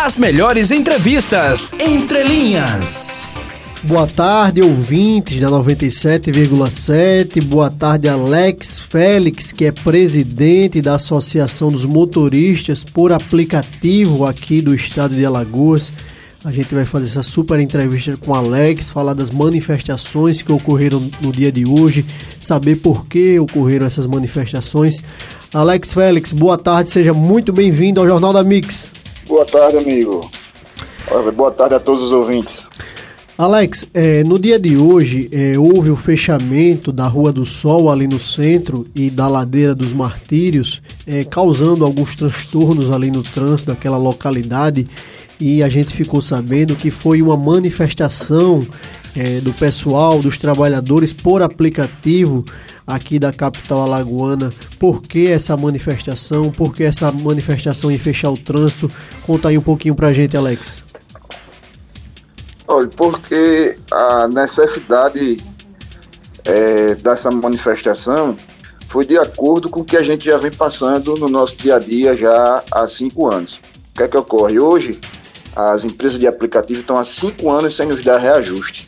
As melhores entrevistas entre linhas. Boa tarde, ouvintes da 97,7. Boa tarde, Alex Félix, que é presidente da Associação dos Motoristas por Aplicativo aqui do estado de Alagoas. A gente vai fazer essa super entrevista com Alex, falar das manifestações que ocorreram no dia de hoje, saber por que ocorreram essas manifestações. Alex Félix, boa tarde, seja muito bem-vindo ao Jornal da Mix. Boa tarde, amigo. Boa tarde a todos os ouvintes. Alex, é, no dia de hoje é, houve o fechamento da Rua do Sol ali no centro e da Ladeira dos Martírios, é, causando alguns transtornos ali no trânsito daquela localidade e a gente ficou sabendo que foi uma manifestação é, do pessoal, dos trabalhadores por aplicativo aqui da capital alagoana. Por que essa manifestação? Por que essa manifestação em fechar o trânsito? Conta aí um pouquinho pra gente, Alex. Olha, porque a necessidade é, dessa manifestação foi de acordo com o que a gente já vem passando no nosso dia a dia já há cinco anos. O que é que ocorre? Hoje, as empresas de aplicativo estão há cinco anos sem nos dar reajuste.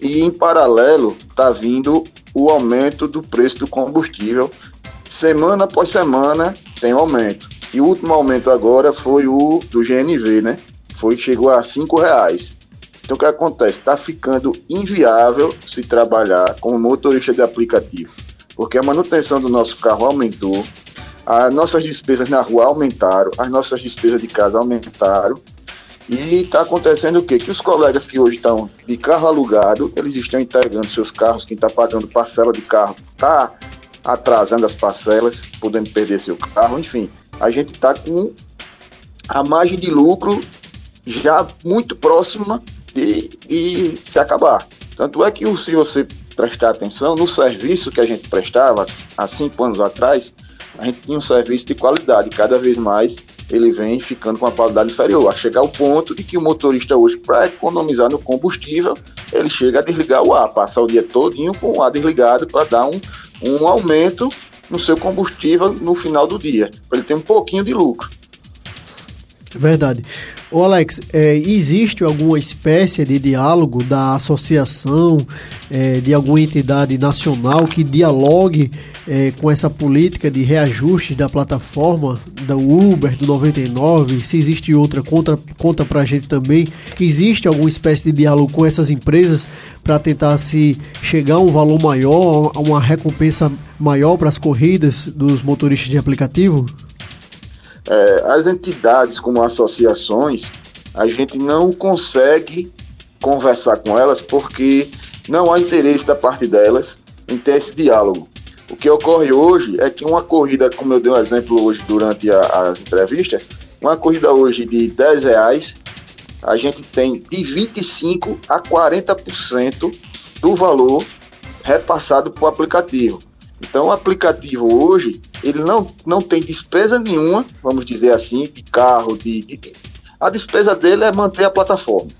E, em paralelo, está vindo o aumento do preço do combustível. Semana após semana tem um aumento. E o último aumento agora foi o do GNV, né? Foi, chegou a cinco reais. Então o que acontece? Está ficando inviável se trabalhar como motorista de aplicativo, porque a manutenção do nosso carro aumentou, as nossas despesas na rua aumentaram, as nossas despesas de casa aumentaram e está acontecendo o quê? Que os colegas que hoje estão de carro alugado, eles estão entregando seus carros, quem está pagando parcela de carro está atrasando as parcelas, podendo perder seu carro, enfim. A gente está com a margem de lucro já muito próxima de, de se acabar. Tanto é que se você prestar atenção, no serviço que a gente prestava há cinco anos atrás, a gente tinha um serviço de qualidade, cada vez mais ele vem ficando com uma qualidade inferior, a chegar ao ponto de que o motorista hoje, para economizar no combustível, ele chega a desligar o ar, passar o dia todinho com o ar desligado para dar um, um aumento no seu combustível no final do dia, para ele ter um pouquinho de lucro. Verdade. Ô Alex, é, existe alguma espécie de diálogo da associação, é, de alguma entidade nacional que dialogue é, com essa política de reajustes da plataforma, da Uber, do 99? Se existe outra, conta, conta pra gente também. Existe alguma espécie de diálogo com essas empresas para tentar se chegar a um valor maior, a uma recompensa maior para as corridas dos motoristas de aplicativo? É, as entidades como associações, a gente não consegue conversar com elas porque não há interesse da parte delas em ter esse diálogo. O que ocorre hoje é que uma corrida, como eu dei um exemplo hoje durante a, as entrevistas, uma corrida hoje de 10 reais, a gente tem de 25% a 40% do valor repassado para o aplicativo. Então, o aplicativo hoje, ele não, não tem despesa nenhuma, vamos dizer assim, de carro, de, de a despesa dele é manter a plataforma.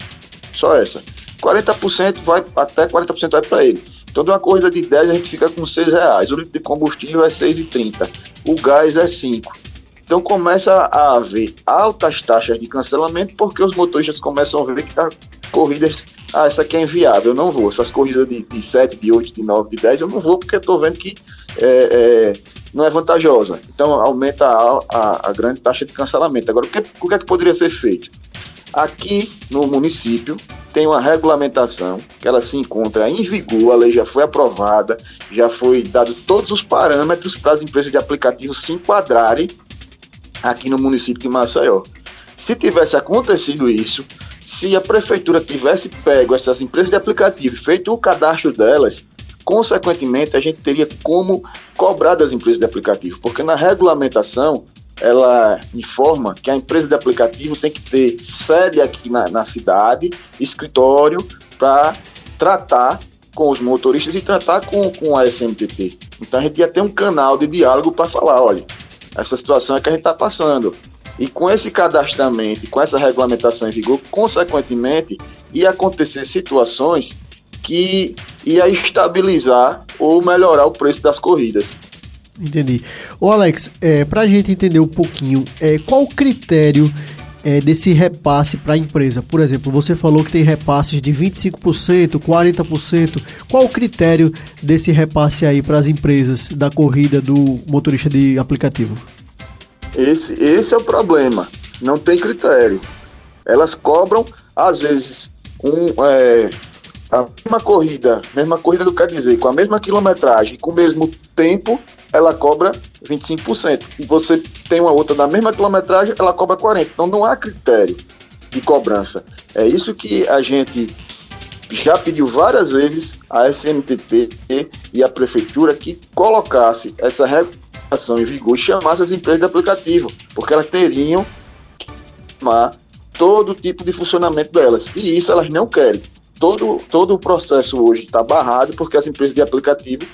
Só essa. 40% vai, até 40% vai para ele. Então, de uma corrida de 10, a gente fica com 6 reais. O litro de combustível é 6,30. O gás é 5. Então, começa a haver altas taxas de cancelamento porque os motoristas começam a ver que tá corridas ah, essa aqui é inviável, eu não vou. Essas corridas de, de 7, de 8, de 9, de 10, eu não vou porque estou vendo que é, é, não é vantajosa. Então aumenta a, a, a, grande taxa de cancelamento. Agora, o que, o que é que poderia ser feito? Aqui no município tem uma regulamentação que ela se encontra em vigor, a lei já foi aprovada, já foi dado todos os parâmetros para as empresas de aplicativo se enquadrarem aqui no município de Maceió. Se tivesse acontecido isso, se a prefeitura tivesse pego essas empresas de aplicativo feito o cadastro delas, consequentemente a gente teria como cobrar das empresas de aplicativo, porque na regulamentação ela informa que a empresa de aplicativo tem que ter sede aqui na, na cidade, escritório, para tratar com os motoristas e tratar com, com a SMTT. Então a gente ia ter um canal de diálogo para falar, olha, essa situação é que a gente está passando. E com esse cadastramento, com essa regulamentação em vigor, consequentemente, ia acontecer situações que ia estabilizar ou melhorar o preço das corridas. Entendi. Ô Alex, é, para a gente entender um pouquinho, é, qual o critério é, desse repasse para a empresa? Por exemplo, você falou que tem repasses de 25%, 40%. Qual o critério desse repasse aí para as empresas da corrida do motorista de aplicativo? Esse, esse é o problema. Não tem critério. Elas cobram, às vezes, um, é, a mesma corrida, mesma corrida do quer dizer, com a mesma quilometragem, com o mesmo tempo, ela cobra 25%. E você tem uma outra da mesma quilometragem, ela cobra 40%. Então não há critério de cobrança. É isso que a gente já pediu várias vezes à SMTT e à prefeitura que colocasse essa regulação em vigor e chamasse as empresas de aplicativo, porque elas teriam que tomar todo tipo de funcionamento delas. E isso elas não querem. Todo, todo o processo hoje está barrado porque as empresas de aplicativo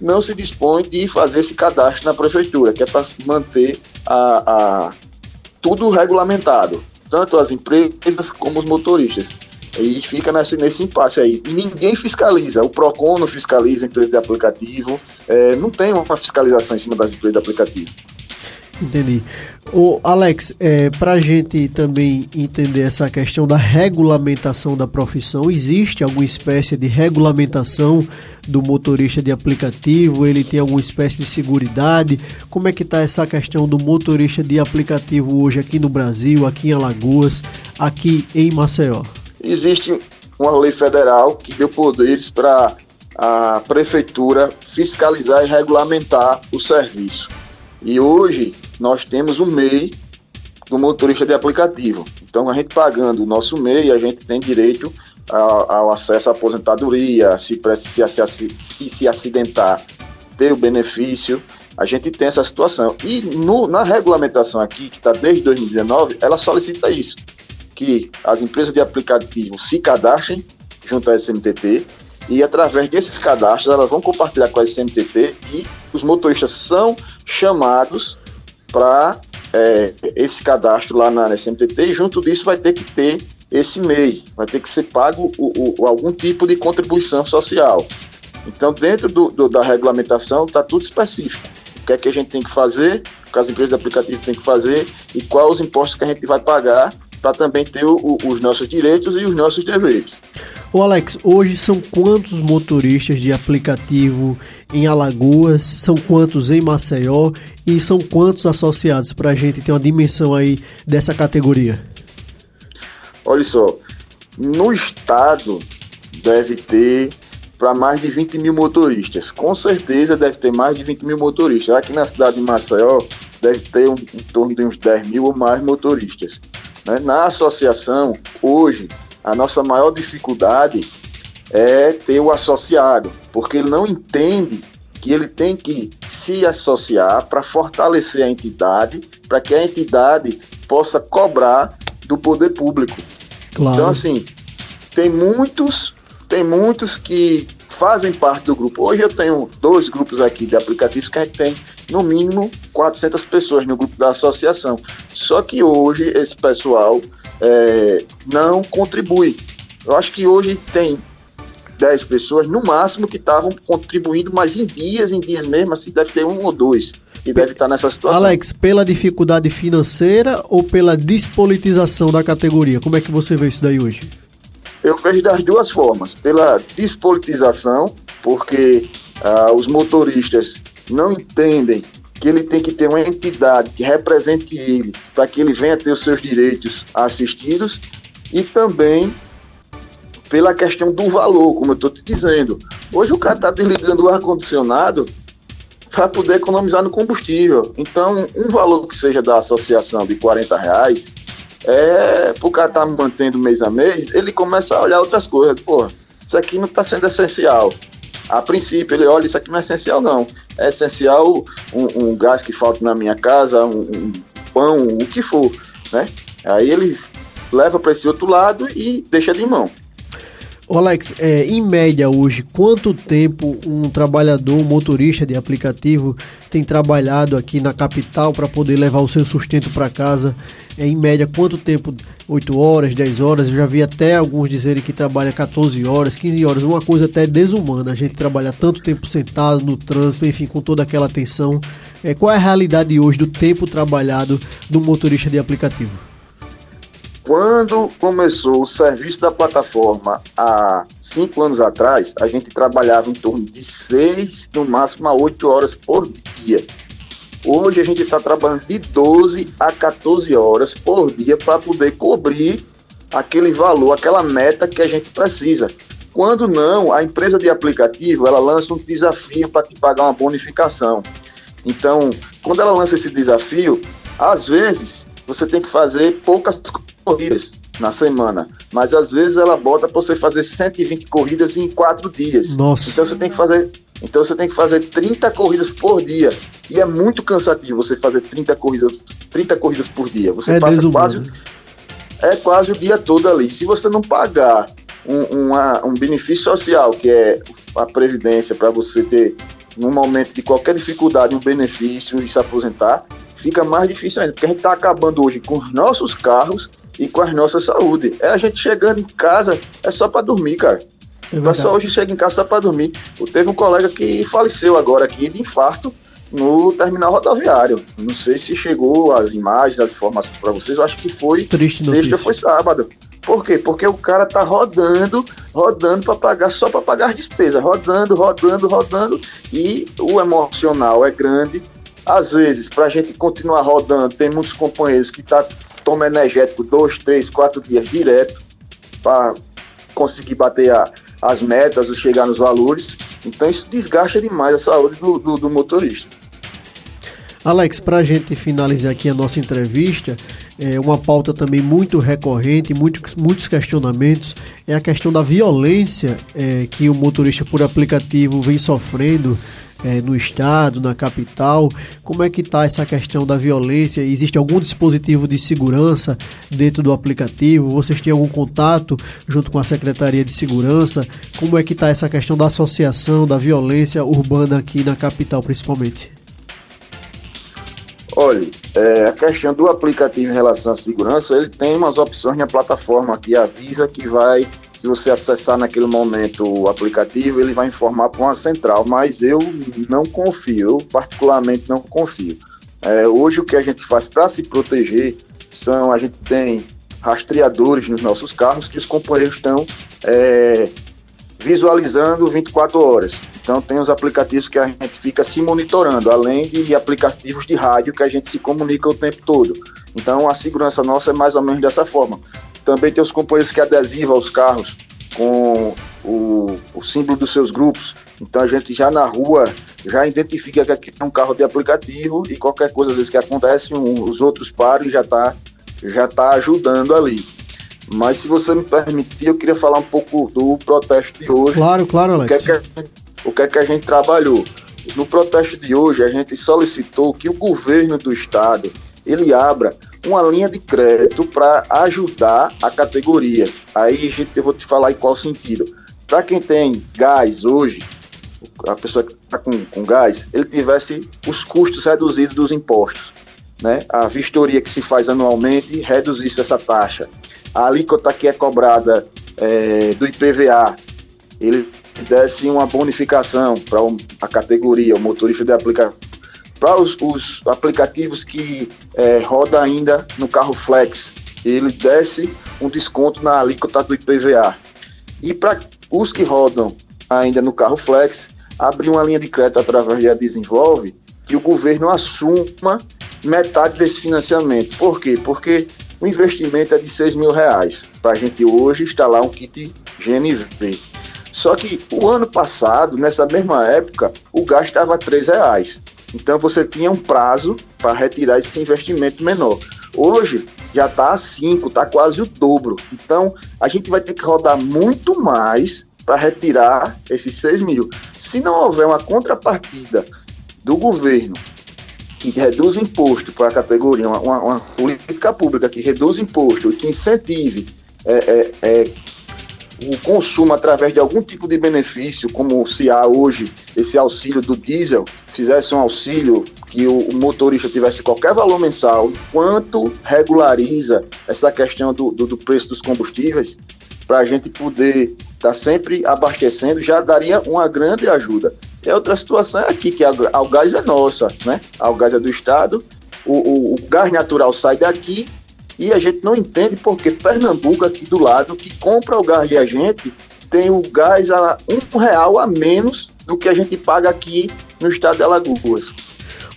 não se dispõe de fazer esse cadastro na prefeitura, que é para manter a, a, tudo regulamentado, tanto as empresas como os motoristas. E fica nesse, nesse impasse aí. Ninguém fiscaliza. O PROCON não fiscaliza a empresa de aplicativo. É, não tem uma fiscalização em cima das empresas de aplicativo. Entendi. O Alex, é, para a gente também entender essa questão da regulamentação da profissão, existe alguma espécie de regulamentação do motorista de aplicativo? Ele tem alguma espécie de seguridade? Como é que está essa questão do motorista de aplicativo hoje aqui no Brasil, aqui em Alagoas, aqui em Maceió? Existe uma lei federal que deu poderes para a prefeitura fiscalizar e regulamentar o serviço. E hoje nós temos o MEI do motorista de aplicativo. Então, a gente pagando o nosso MEI, a gente tem direito ao, acesso à aposentadoria, se, se, se, se acidentar, ter o benefício. A gente tem essa situação. E no, na regulamentação aqui, que está desde 2019, ela solicita isso: que as empresas de aplicativo se cadastrem junto à SMTT e através desses cadastros elas vão compartilhar com a SMTT e os motoristas são chamados para é, esse cadastro lá na SMTT e junto disso vai ter que ter esse MEI, vai ter que ser pago o, o, algum tipo de contribuição social. Então, dentro do, do, da regulamentação, está tudo específico. O que é que a gente tem que fazer, o que as empresas de aplicativo têm que fazer e quais os impostos que a gente vai pagar para também ter o, os nossos direitos e os nossos deveres. Ô Alex, hoje são quantos motoristas de aplicativo em Alagoas, são quantos em Maceió e são quantos associados para a gente ter uma dimensão aí dessa categoria? Olha só, no estado deve ter para mais de 20 mil motoristas. Com certeza deve ter mais de 20 mil motoristas. Aqui na cidade de Maceió deve ter um, em torno de uns 10 mil ou mais motoristas. Né? Na associação, hoje, a nossa maior dificuldade é ter o associado, porque ele não entende que ele tem que se associar para fortalecer a entidade, para que a entidade possa cobrar do poder público. Claro. Então, assim, tem muitos, tem muitos que fazem parte do grupo. Hoje eu tenho dois grupos aqui de aplicativos que a gente tem no mínimo 400 pessoas no grupo da associação. Só que hoje esse pessoal é, não contribui. Eu acho que hoje tem 10 pessoas no máximo que estavam contribuindo, mas em dias, em dias mesmo, assim, deve ter um ou dois que deve estar nessa situação. Alex, pela dificuldade financeira ou pela despolitização da categoria? Como é que você vê isso daí hoje? Eu vejo das duas formas. Pela despolitização, porque ah, os motoristas não entendem que ele tem que ter uma entidade que represente ele para que ele venha ter os seus direitos assistidos e também pela questão do valor, como eu estou te dizendo. Hoje o cara está desligando o ar-condicionado para poder economizar no combustível. Então, um valor que seja da associação de 40 reais, é, o cara estar tá mantendo mês a mês, ele começa a olhar outras coisas. Pô, isso aqui não está sendo essencial. A princípio, ele olha, isso aqui não é essencial, não é essencial um, um gás que falta na minha casa, um, um pão, o que for, né? Aí ele leva para esse outro lado e deixa de mão. Alex, é, em média hoje, quanto tempo um trabalhador, um motorista de aplicativo tem trabalhado aqui na capital para poder levar o seu sustento para casa? É, em média, quanto tempo? 8 horas, 10 horas? Eu já vi até alguns dizerem que trabalha 14 horas, 15 horas, uma coisa até desumana. A gente trabalha tanto tempo sentado no trânsito, enfim, com toda aquela tensão. É, qual é a realidade hoje do tempo trabalhado do motorista de aplicativo? Quando começou o serviço da plataforma há cinco anos atrás, a gente trabalhava em torno de seis, no máximo a oito horas por dia. Hoje a gente está trabalhando de 12 a 14 horas por dia para poder cobrir aquele valor, aquela meta que a gente precisa. Quando não, a empresa de aplicativo ela lança um desafio para te pagar uma bonificação. Então, quando ela lança esse desafio, às vezes você tem que fazer poucas corridas na semana, mas às vezes ela bota para você fazer 120 corridas em quatro dias. Nossa. Então você tem que fazer, então você tem que fazer 30 corridas por dia e é muito cansativo você fazer 30 corridas, 30 corridas por dia. Você é passa quase é quase o dia todo ali. Se você não pagar um, uma, um benefício social, que é a previdência para você ter no momento de qualquer dificuldade um benefício e se aposentar, fica mais difícil ainda, porque a gente está acabando hoje com os nossos carros e com a nossa saúde. É a gente chegando em casa, é só para dormir, cara. É o pessoal hoje chega em casa só para dormir. Teve um colega que faleceu agora aqui de infarto no terminal rodoviário. Não sei se chegou as imagens, as informações para vocês. Eu acho que foi Triste sexta, notícia. foi sábado. Por quê? Porque o cara tá rodando, rodando para pagar só para pagar as despesas, rodando, rodando, rodando e o emocional é grande. Às vezes, para a gente continuar rodando, tem muitos companheiros que tá toma energético dois, três, quatro dias direto para conseguir bater a, as metas, chegar nos valores. Então isso desgasta demais a saúde do, do, do motorista. Alex, para a gente finalizar aqui a nossa entrevista, é uma pauta também muito recorrente, muito, muitos questionamentos, é a questão da violência é, que o motorista por aplicativo vem sofrendo é, no estado, na capital. Como é que está essa questão da violência? Existe algum dispositivo de segurança dentro do aplicativo? Vocês têm algum contato junto com a Secretaria de Segurança? Como é que está essa questão da associação da violência urbana aqui na capital, principalmente? Olha, é, a questão do aplicativo em relação à segurança, ele tem umas opções na plataforma que avisa que vai, se você acessar naquele momento o aplicativo, ele vai informar para uma central, mas eu não confio, eu particularmente não confio. É, hoje o que a gente faz para se proteger são, a gente tem rastreadores nos nossos carros que os companheiros estão é, visualizando 24 horas. Então tem os aplicativos que a gente fica se monitorando, além de aplicativos de rádio que a gente se comunica o tempo todo. Então a segurança nossa é mais ou menos dessa forma. Também tem os companheiros que adesivam os carros com o, o símbolo dos seus grupos. Então a gente já na rua já identifica que é um carro de aplicativo e qualquer coisa às vezes que acontece, um, os outros param e já está já tá ajudando ali. Mas se você me permitir, eu queria falar um pouco do protesto de hoje. Claro, claro, Alex. O que é que, o que, é que a gente trabalhou? No protesto de hoje, a gente solicitou que o governo do estado ele abra uma linha de crédito para ajudar a categoria. Aí gente, eu vou te falar em qual sentido. Para quem tem gás hoje, a pessoa que está com, com gás, ele tivesse os custos reduzidos dos impostos. Né? A vistoria que se faz anualmente reduzisse essa taxa. A alíquota que é cobrada é, do IPVA, ele desse uma bonificação para a categoria, o motorista de aplicativo. Para os, os, aplicativos que é, roda ainda no carro flex, ele desse um desconto na alíquota do IPVA. E para os que rodam ainda no carro flex, abrir uma linha de crédito através da Desenvolve, que o governo assuma metade desse financiamento. Por quê? Porque o investimento é de 6 mil reais para a gente hoje instalar um kit GNV. Só que o ano passado, nessa mesma época, o gás estava R$ reais. Então você tinha um prazo para retirar esse investimento menor. Hoje já está a 5, está quase o dobro. Então a gente vai ter que rodar muito mais para retirar esses 6 mil. Se não houver uma contrapartida do governo que reduz imposto para a categoria, uma, uma, política pública que reduz imposto e que incentive é, é, é, o consumo através de algum tipo de benefício, como se há hoje esse auxílio do diesel, fizesse um auxílio que o, o motorista tivesse qualquer valor mensal, quanto regulariza essa questão do, do, do preço dos combustíveis, para a gente poder estar tá sempre abastecendo, já daria uma grande ajuda. E outra situação é aqui, que a Algás é nossa, né? A Algás é do Estado, o, o, o gás natural sai daqui E a gente não entende porque Pernambuco, aqui do lado, que compra o gás de a gente, tem o gás a um real a menos do que a gente paga aqui no estado de Alagoas.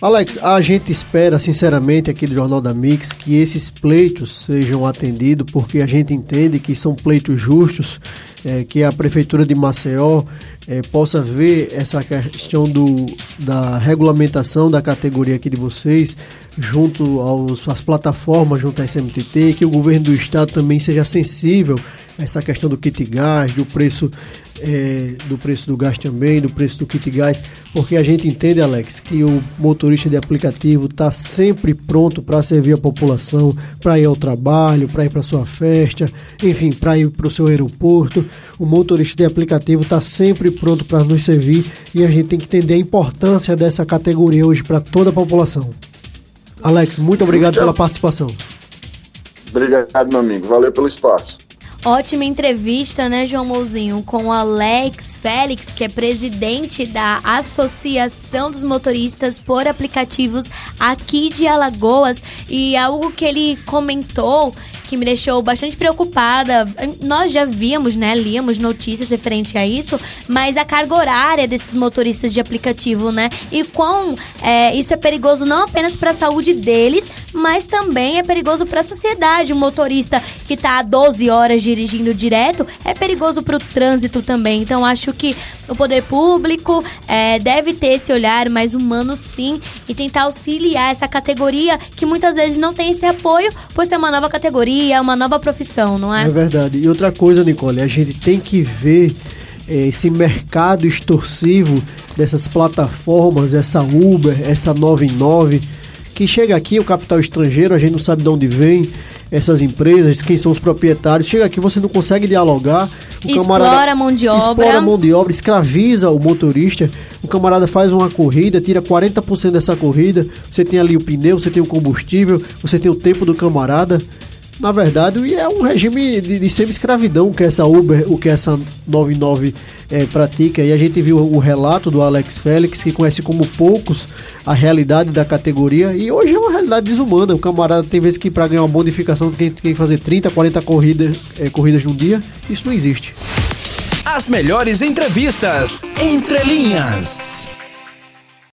Alex, a gente espera, sinceramente, aqui do Jornal da Mix, que esses pleitos sejam atendidos, porque a gente entende que são pleitos justos, é, que a Prefeitura de Maceió é, possa ver essa questão do, da regulamentação da categoria aqui de vocês, junto aos, às plataformas, junto à SMTT, que o governo do estado também seja sensível a essa questão do kit gás, do preço é, do preço do gás também, do preço do kit gás, porque a gente entende, Alex, que o motorista de aplicativo está sempre pronto para servir a população, para ir ao trabalho, para ir para sua festa, enfim, para ir para o seu aeroporto. O motorista de aplicativo está sempre pronto para nos servir e a gente tem que entender a importância dessa categoria hoje para toda a população. Alex, muito obrigado pela participação. Obrigado, meu amigo. Valeu pelo espaço. Ótima entrevista, né, João Mouzinho, com Alex Félix, que é presidente da Associação dos Motoristas por Aplicativos aqui de Alagoas. E algo que ele comentou que me deixou bastante preocupada. Nós já víamos, né, líamos notícias referente a isso, mas a carga horária desses motoristas de aplicativo, né, e quão é, isso é perigoso não apenas para a saúde deles, mas também é perigoso para a sociedade. O motorista que está 12 horas dirigindo direto é perigoso para o trânsito também. Então acho que o poder público é, deve ter esse olhar mais humano, sim, e tentar auxiliar essa categoria que muitas vezes não tem esse apoio por ser uma nova categoria é uma nova profissão, não é? É verdade. E outra coisa, Nicole, a gente tem que ver é, esse mercado extorsivo dessas plataformas, essa Uber, essa 99, que chega aqui, o capital estrangeiro, a gente não sabe de onde vem essas empresas, quem são os proprietários. Chega aqui, você não consegue dialogar. O explora a mão de obra. Explora a mão de obra, escraviza o motorista. O camarada faz uma corrida, tira 40% dessa corrida. Você tem ali o pneu, você tem o combustível, você tem o tempo do camarada na verdade, é um regime de, de semi-escravidão que essa Uber, o que essa 99 é, pratica. E a gente viu o relato do Alex Félix, que conhece como poucos a realidade da categoria. E hoje é uma realidade desumana. O camarada tem vezes que para ganhar uma bonificação tem que fazer 30, 40 corridas, é, corridas num dia. Isso não existe. As melhores entrevistas entre linhas.